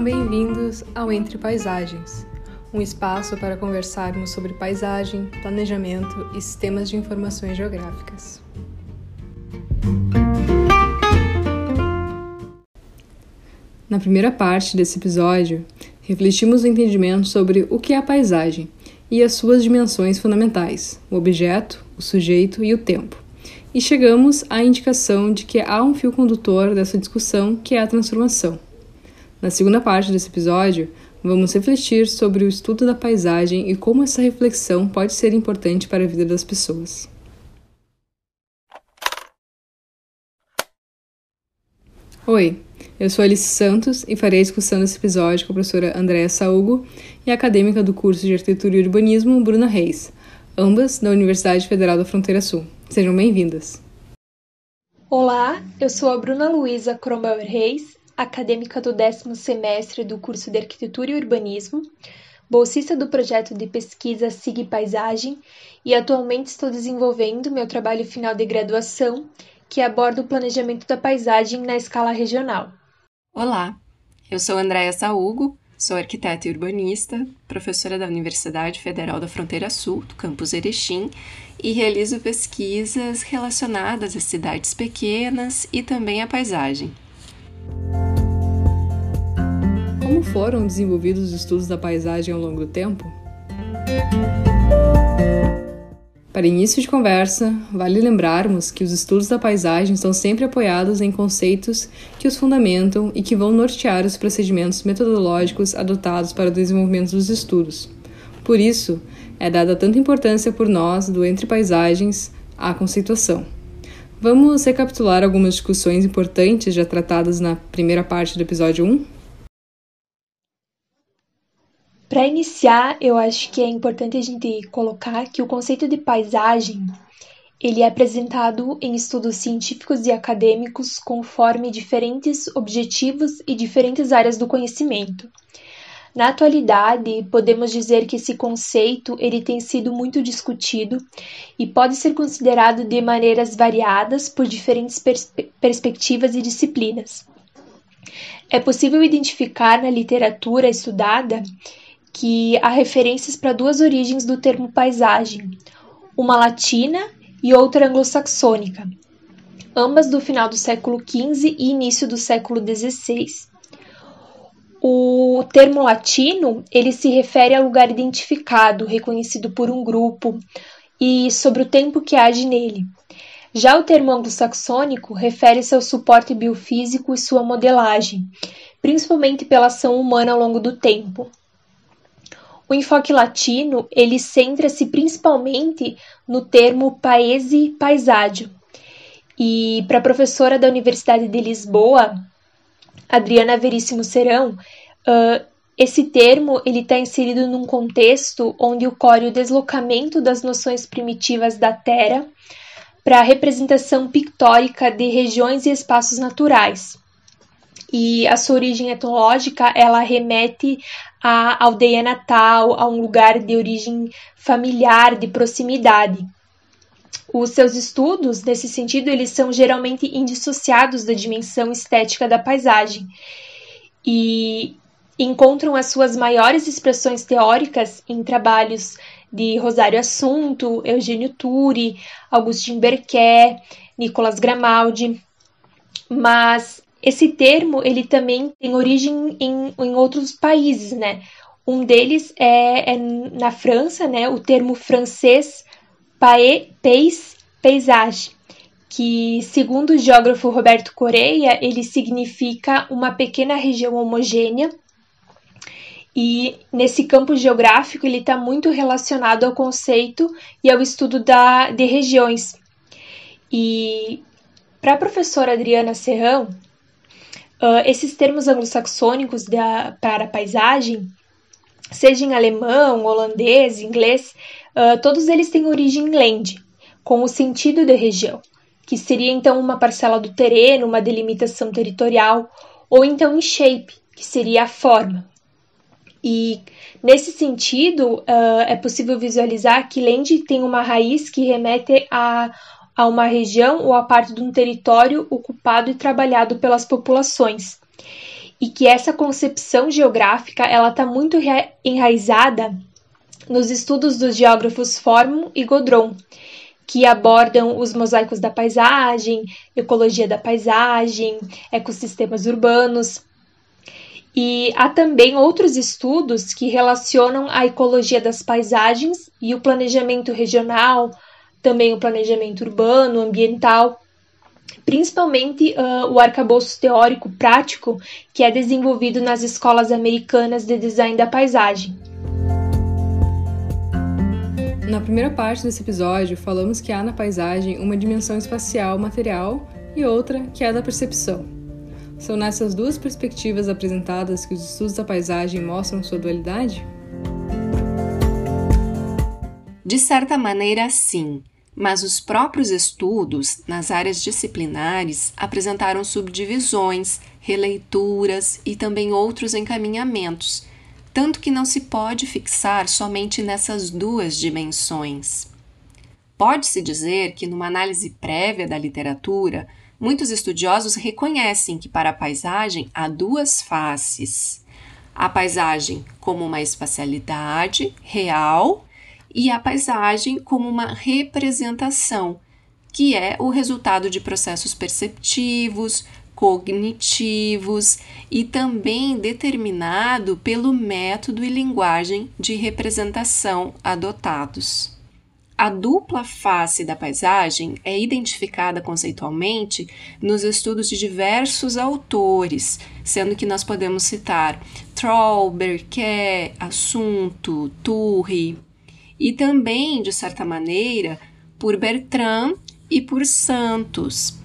Sejam bem-vindos ao Entre Paisagens, um espaço para conversarmos sobre paisagem, planejamento e sistemas de informações geográficas. Na primeira parte desse episódio, refletimos o entendimento sobre o que é a paisagem e as suas dimensões fundamentais, o objeto, o sujeito e o tempo. E chegamos à indicação de que há um fio condutor dessa discussão que é a transformação. Na segunda parte desse episódio, vamos refletir sobre o estudo da paisagem e como essa reflexão pode ser importante para a vida das pessoas. Oi, eu sou Alice Santos e farei a discussão desse episódio com a professora Andréa Saúgo e a acadêmica do curso de Arquitetura e Urbanismo, Bruna Reis, ambas da Universidade Federal da Fronteira Sul. Sejam bem-vindas. Olá, eu sou a Bruna Luiza Cromwell Reis, acadêmica do décimo semestre do curso de Arquitetura e Urbanismo, bolsista do projeto de pesquisa SIG Paisagem e atualmente estou desenvolvendo meu trabalho final de graduação, que aborda o planejamento da paisagem na escala regional. Olá, eu sou Andréa Saúgo, sou arquiteta e urbanista, professora da Universidade Federal da Fronteira Sul, do campus Erechim, e realizo pesquisas relacionadas a cidades pequenas e também à paisagem. Como foram desenvolvidos os estudos da paisagem ao longo do tempo? Para início de conversa, vale lembrarmos que os estudos da paisagem estão sempre apoiados em conceitos que os fundamentam e que vão nortear os procedimentos metodológicos adotados para o desenvolvimento dos estudos. Por isso, é dada tanta importância por nós do Entre Paisagens à conceituação. Vamos recapitular algumas discussões importantes já tratadas na primeira parte do episódio 1? Para iniciar, eu acho que é importante a gente colocar que o conceito de paisagem ele é apresentado em estudos científicos e acadêmicos conforme diferentes objetivos e diferentes áreas do conhecimento. Na atualidade, podemos dizer que esse conceito ele tem sido muito discutido e pode ser considerado de maneiras variadas por diferentes pers perspectivas e disciplinas. É possível identificar na literatura estudada que há referências para duas origens do termo paisagem, uma latina e outra anglo-saxônica, ambas do final do século XV e início do século XVI. O termo latino ele se refere a lugar identificado, reconhecido por um grupo, e sobre o tempo que age nele. Já o termo anglo-saxônico refere-se ao suporte biofísico e sua modelagem, principalmente pela ação humana ao longo do tempo. O enfoque latino ele centra-se principalmente no termo paese paisádio. E para a professora da Universidade de Lisboa, Adriana Veríssimo Serão, uh, esse termo ele está inserido num contexto onde ocorre o deslocamento das noções primitivas da Terra para a representação pictórica de regiões e espaços naturais. E a sua origem etnológica ela remete à aldeia natal, a um lugar de origem familiar, de proximidade. Os seus estudos, nesse sentido, eles são geralmente indissociados da dimensão estética da paisagem e encontram as suas maiores expressões teóricas em trabalhos de Rosário Assunto, Eugênio Turi, Agustin Berquet, Nicolas Grimaldi, mas esse termo ele também tem origem em, em outros países, né? Um deles é, é na França, né? O termo francês pays, paysage, que segundo o geógrafo Roberto Correia, ele significa uma pequena região homogênea e nesse campo geográfico ele está muito relacionado ao conceito e ao estudo da, de regiões. E para a professora Adriana Serrão, uh, esses termos anglo-saxônicos para paisagem, seja em alemão, holandês, inglês, uh, todos eles têm origem em land, com o sentido de região, que seria então uma parcela do terreno, uma delimitação territorial, ou então em shape, que seria a forma. E nesse sentido, uh, é possível visualizar que land tem uma raiz que remete a, a uma região ou a parte de um território ocupado e trabalhado pelas populações. e que essa concepção geográfica ela está muito enraizada nos estudos dos geógrafos Forman e Godron, que abordam os mosaicos da paisagem, ecologia da paisagem, ecossistemas urbanos. E há também outros estudos que relacionam a ecologia das paisagens e o planejamento regional, também o planejamento urbano, ambiental, principalmente uh, o arcabouço teórico prático que é desenvolvido nas escolas americanas de design da paisagem. Na primeira parte desse episódio, falamos que há na paisagem uma dimensão espacial material e outra que é da percepção. São nessas duas perspectivas apresentadas que os estudos da paisagem mostram sua dualidade? De certa maneira, sim mas os próprios estudos nas áreas disciplinares apresentaram subdivisões, releituras e também outros encaminhamentos, tanto que não se pode fixar somente nessas duas dimensões. Pode-se dizer que, numa análise prévia da literatura, muitos estudiosos reconhecem que para a paisagem há duas faces. A paisagem como uma espacialidade real e a paisagem como uma representação, que é o resultado de processos perceptivos, cognitivos e também determinado pelo método e linguagem de representação adotados. A dupla face da paisagem é identificada conceitualmente nos estudos de diversos autores, sendo que nós podemos citar Troll, Berquet, Assunto, Turri, e também, de certa maneira, por Bertrand e por Santos.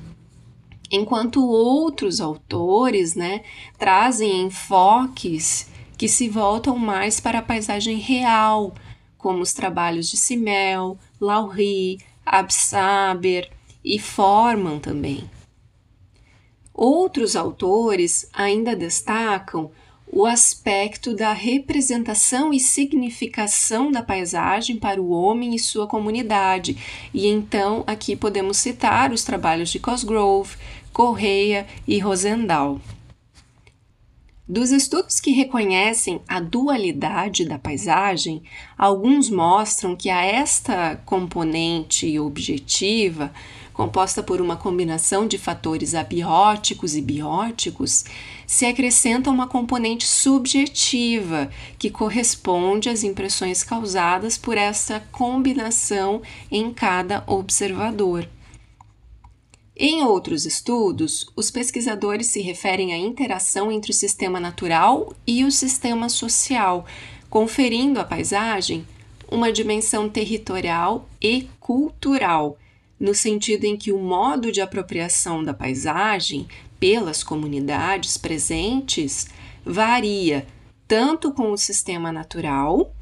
Enquanto outros autores né, trazem enfoques que se voltam mais para a paisagem real, como os trabalhos de Simmel, Laurie, Absaber e Forman também. Outros autores ainda destacam o aspecto da representação e significação da paisagem para o homem e sua comunidade. E então aqui podemos citar os trabalhos de Cosgrove, Correia e Rosendahl. Dos estudos que reconhecem a dualidade da paisagem, alguns mostram que a esta componente objetiva composta por uma combinação de fatores abióticos e bióticos, se acrescenta uma componente subjetiva, que corresponde às impressões causadas por essa combinação em cada observador. Em outros estudos, os pesquisadores se referem à interação entre o sistema natural e o sistema social, conferindo à paisagem uma dimensão territorial e cultural no sentido em que o modo de apropriação da paisagem pelas comunidades presentes varia tanto com o sistema natural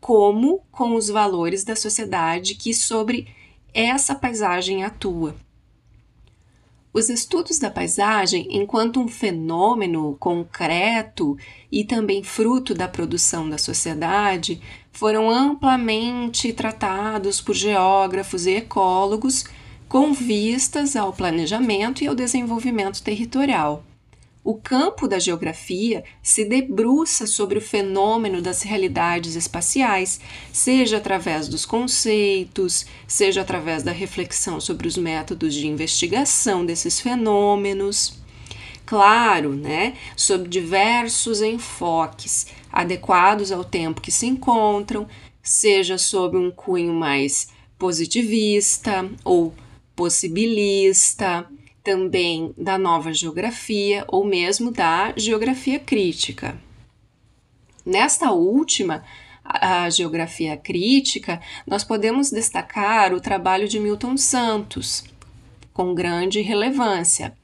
como com os valores da sociedade que sobre essa paisagem atua. Os estudos da paisagem, enquanto um fenômeno concreto e também fruto da produção da sociedade, foram amplamente tratados por geógrafos e ecólogos com vistas ao planejamento e ao desenvolvimento territorial. O campo da geografia se debruça sobre o fenômeno das realidades espaciais, seja através dos conceitos, seja através da reflexão sobre os métodos de investigação desses fenômenos. Claro, né, sob diversos enfoques adequados ao tempo que se encontram, seja sob um cunho mais positivista ou possibilista, também da nova geografia ou mesmo da geografia crítica. Nesta última, a geografia crítica, nós podemos destacar o trabalho de Milton Santos, com grande relevância.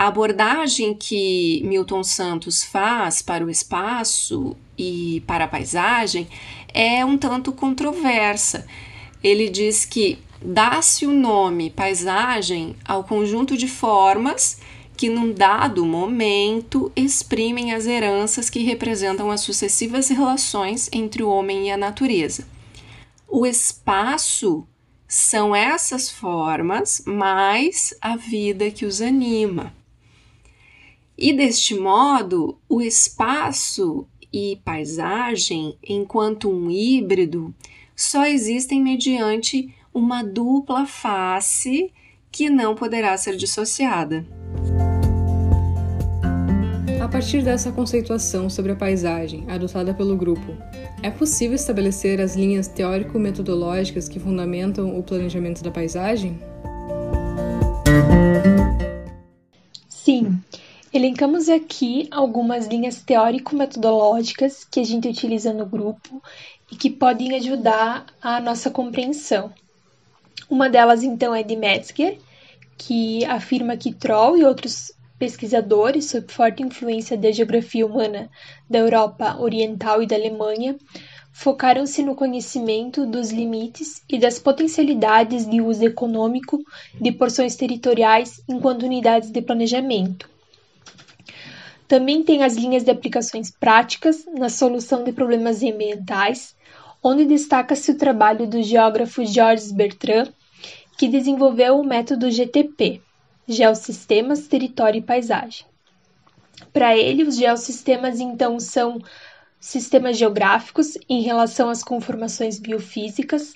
A abordagem que Milton Santos faz para o espaço e para a paisagem é um tanto controversa. Ele diz que dá-se o nome paisagem ao conjunto de formas que, num dado momento, exprimem as heranças que representam as sucessivas relações entre o homem e a natureza. O espaço são essas formas mais a vida que os anima. E deste modo, o espaço e paisagem, enquanto um híbrido, só existem mediante uma dupla face que não poderá ser dissociada. A partir dessa conceituação sobre a paisagem adotada pelo grupo, é possível estabelecer as linhas teórico-metodológicas que fundamentam o planejamento da paisagem? Elencamos aqui algumas linhas teórico-metodológicas que a gente utiliza no grupo e que podem ajudar a nossa compreensão. Uma delas, então, é de Metzger, que afirma que Troll e outros pesquisadores, sob forte influência da geografia humana da Europa Oriental e da Alemanha, focaram-se no conhecimento dos limites e das potencialidades de uso econômico de porções territoriais enquanto unidades de planejamento. Também tem as linhas de aplicações práticas na solução de problemas ambientais, onde destaca-se o trabalho do geógrafo Georges Bertrand, que desenvolveu o método GTP, Geossistemas, Território e Paisagem. Para ele, os geossistemas então são sistemas geográficos em relação às conformações biofísicas,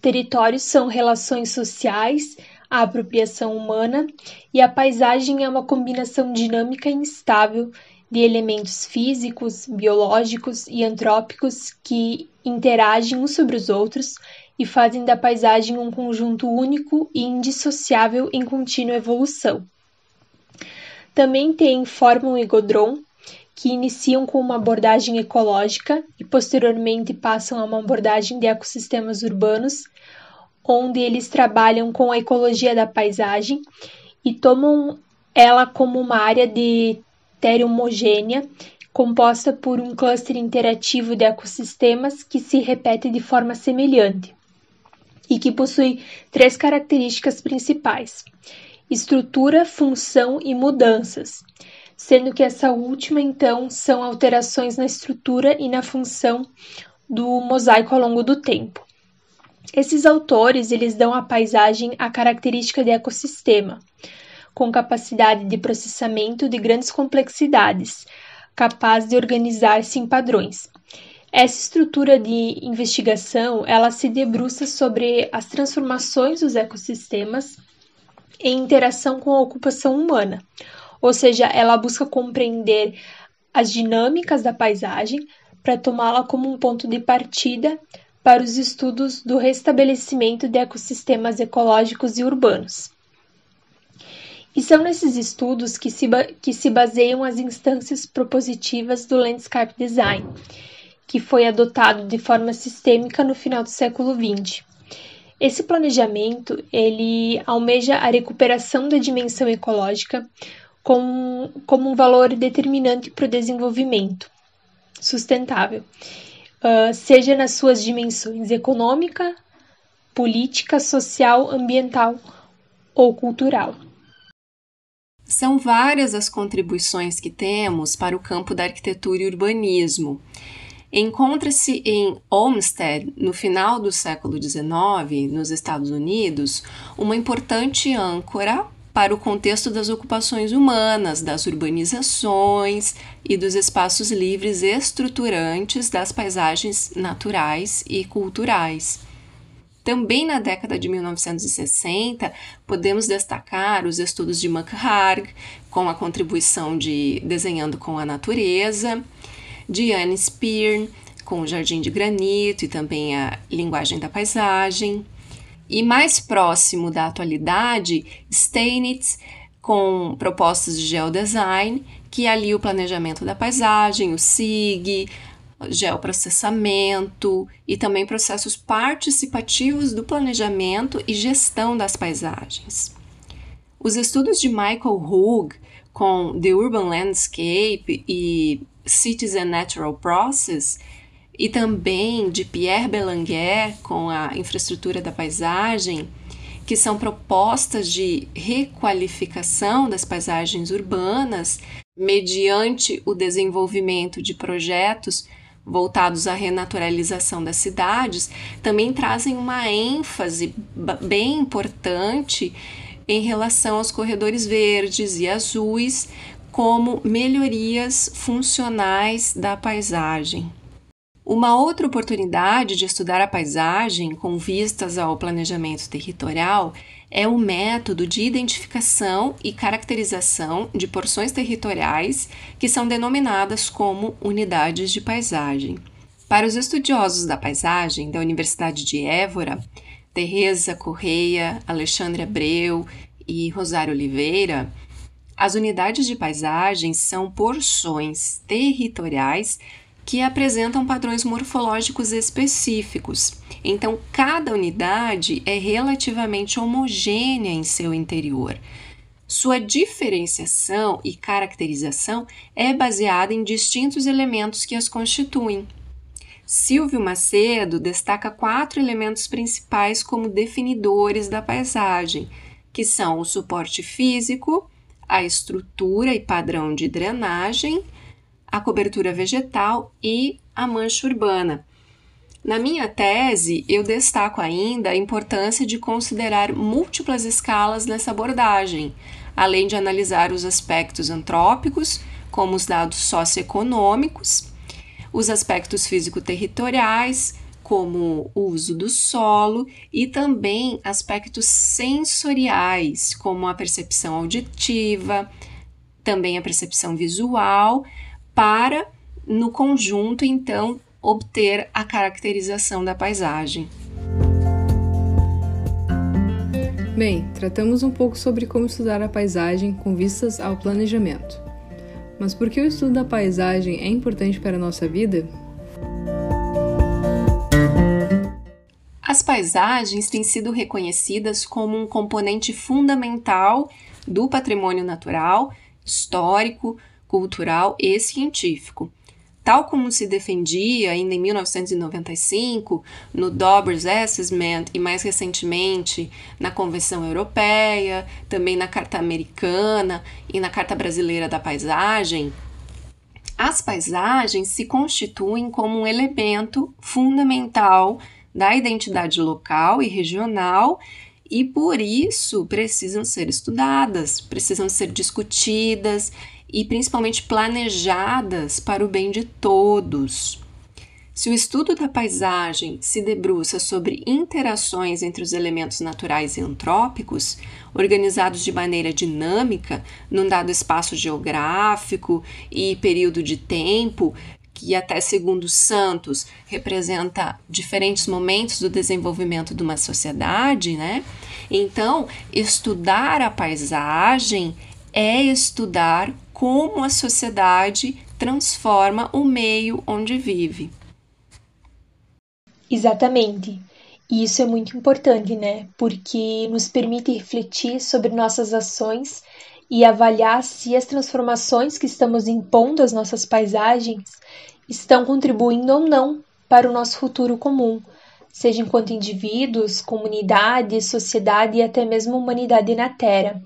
territórios são relações sociais, a apropriação humana, e a paisagem é uma combinação dinâmica e instável de elementos físicos, biológicos e antrópicos que interagem uns sobre os outros e fazem da paisagem um conjunto único e indissociável em contínua evolução. Também tem Forman e Godron, que iniciam com uma abordagem ecológica e posteriormente passam a uma abordagem de ecossistemas urbanos, onde eles trabalham com a ecologia da paisagem e tomam ela como uma área de terra homogênea composta por um cluster interativo de ecossistemas que se repete de forma semelhante e que possui três características principais: estrutura, função e mudanças, sendo que essa última então são alterações na estrutura e na função do mosaico ao longo do tempo. Esses autores eles dão à paisagem a característica de ecossistema, com capacidade de processamento de grandes complexidades, capaz de organizar-se em padrões. Essa estrutura de investigação, ela se debruça sobre as transformações dos ecossistemas em interação com a ocupação humana, ou seja, ela busca compreender as dinâmicas da paisagem para tomá-la como um ponto de partida para os estudos do restabelecimento de ecossistemas ecológicos e urbanos. E são nesses estudos que se, que se baseiam as instâncias propositivas do Landscape Design, que foi adotado de forma sistêmica no final do século XX. Esse planejamento ele almeja a recuperação da dimensão ecológica como, como um valor determinante para o desenvolvimento sustentável, uh, seja nas suas dimensões econômica, política, social, ambiental ou cultural. São várias as contribuições que temos para o campo da arquitetura e urbanismo. Encontra-se em Olmsted, no final do século XIX, nos Estados Unidos, uma importante âncora para o contexto das ocupações humanas, das urbanizações e dos espaços livres estruturantes das paisagens naturais e culturais. Também na década de 1960, podemos destacar os estudos de McHarg, com a contribuição de Desenhando com a Natureza, Diane Spear, com o Jardim de Granito e também a Linguagem da Paisagem. E mais próximo da atualidade, Steinitz, com propostas de geodesign, que alia o planejamento da paisagem, o SIG, geoprocessamento e também processos participativos do planejamento e gestão das paisagens. Os estudos de Michael Hugh com The Urban Landscape e Cities and Natural Process, e também de Pierre Belanguer com a infraestrutura da paisagem, que são propostas de requalificação das paisagens urbanas mediante o desenvolvimento de projetos voltados à renaturalização das cidades, também trazem uma ênfase bem importante em relação aos corredores verdes e azuis como melhorias funcionais da paisagem. Uma outra oportunidade de estudar a paisagem com vistas ao planejamento territorial é o método de identificação e caracterização de porções territoriais que são denominadas como unidades de paisagem. Para os estudiosos da paisagem da Universidade de Évora, Teresa Correia, Alexandre Abreu e Rosário Oliveira, as unidades de paisagem são porções territoriais que apresentam padrões morfológicos específicos. Então, cada unidade é relativamente homogênea em seu interior. Sua diferenciação e caracterização é baseada em distintos elementos que as constituem. Silvio Macedo destaca quatro elementos principais como definidores da paisagem, que são o suporte físico, a estrutura e padrão de drenagem, a cobertura vegetal e a mancha urbana. Na minha tese, eu destaco ainda a importância de considerar múltiplas escalas nessa abordagem, além de analisar os aspectos antrópicos, como os dados socioeconômicos, os aspectos físico-territoriais, como o uso do solo, e também aspectos sensoriais, como a percepção auditiva, também a percepção visual, para, no conjunto, então, obter a caracterização da paisagem. Bem, tratamos um pouco sobre como estudar a paisagem com vistas ao planejamento. Mas por que o estudo da paisagem é importante para a nossa vida? As paisagens têm sido reconhecidas como um componente fundamental do patrimônio natural, histórico, cultural e científico. Tal como se defendia ainda em 1995 no Dobbers Assessment e mais recentemente na Convenção Europeia, também na Carta Americana e na Carta Brasileira da Paisagem, as paisagens se constituem como um elemento fundamental da identidade local e regional e por isso precisam ser estudadas, precisam ser discutidas e principalmente planejadas para o bem de todos. Se o estudo da paisagem se debruça sobre interações entre os elementos naturais e antrópicos, organizados de maneira dinâmica num dado espaço geográfico e período de tempo, que até segundo Santos representa diferentes momentos do desenvolvimento de uma sociedade, né? Então, estudar a paisagem é estudar como a sociedade transforma o meio onde vive. Exatamente. E isso é muito importante, né? Porque nos permite refletir sobre nossas ações e avaliar se as transformações que estamos impondo às nossas paisagens estão contribuindo ou não para o nosso futuro comum, seja enquanto indivíduos, comunidade, sociedade e até mesmo humanidade na Terra.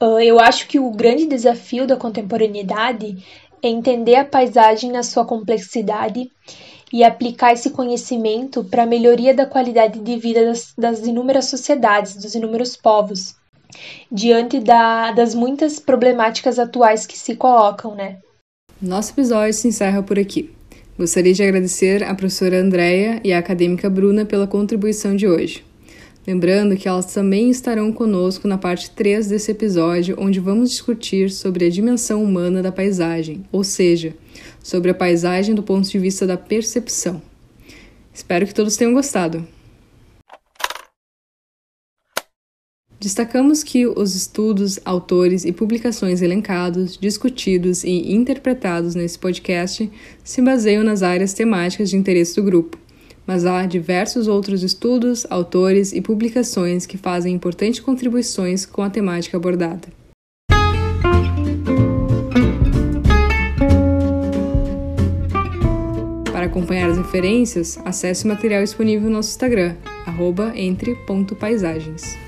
Uh, eu acho que o grande desafio da contemporaneidade é entender a paisagem na sua complexidade e aplicar esse conhecimento para a melhoria da qualidade de vida das, das, inúmeras sociedades, dos inúmeros povos, diante da, das muitas problemáticas atuais que se colocam, né? Nosso episódio se encerra por aqui. Gostaria de agradecer à professora Andréia e à acadêmica Bruna pela contribuição de hoje. Lembrando que elas também estarão conosco na parte 3 desse episódio, onde vamos discutir sobre a dimensão humana da paisagem, ou seja, sobre a paisagem do ponto de vista da percepção. Espero que todos tenham gostado. Destacamos que os estudos, autores e publicações elencados, discutidos e interpretados nesse podcast se baseiam nas áreas temáticas de interesse do grupo mas há diversos outros estudos, autores e publicações que fazem importantes contribuições com a temática abordada. Para acompanhar as referências, acesse o material disponível no nosso Instagram, entre.paisagens.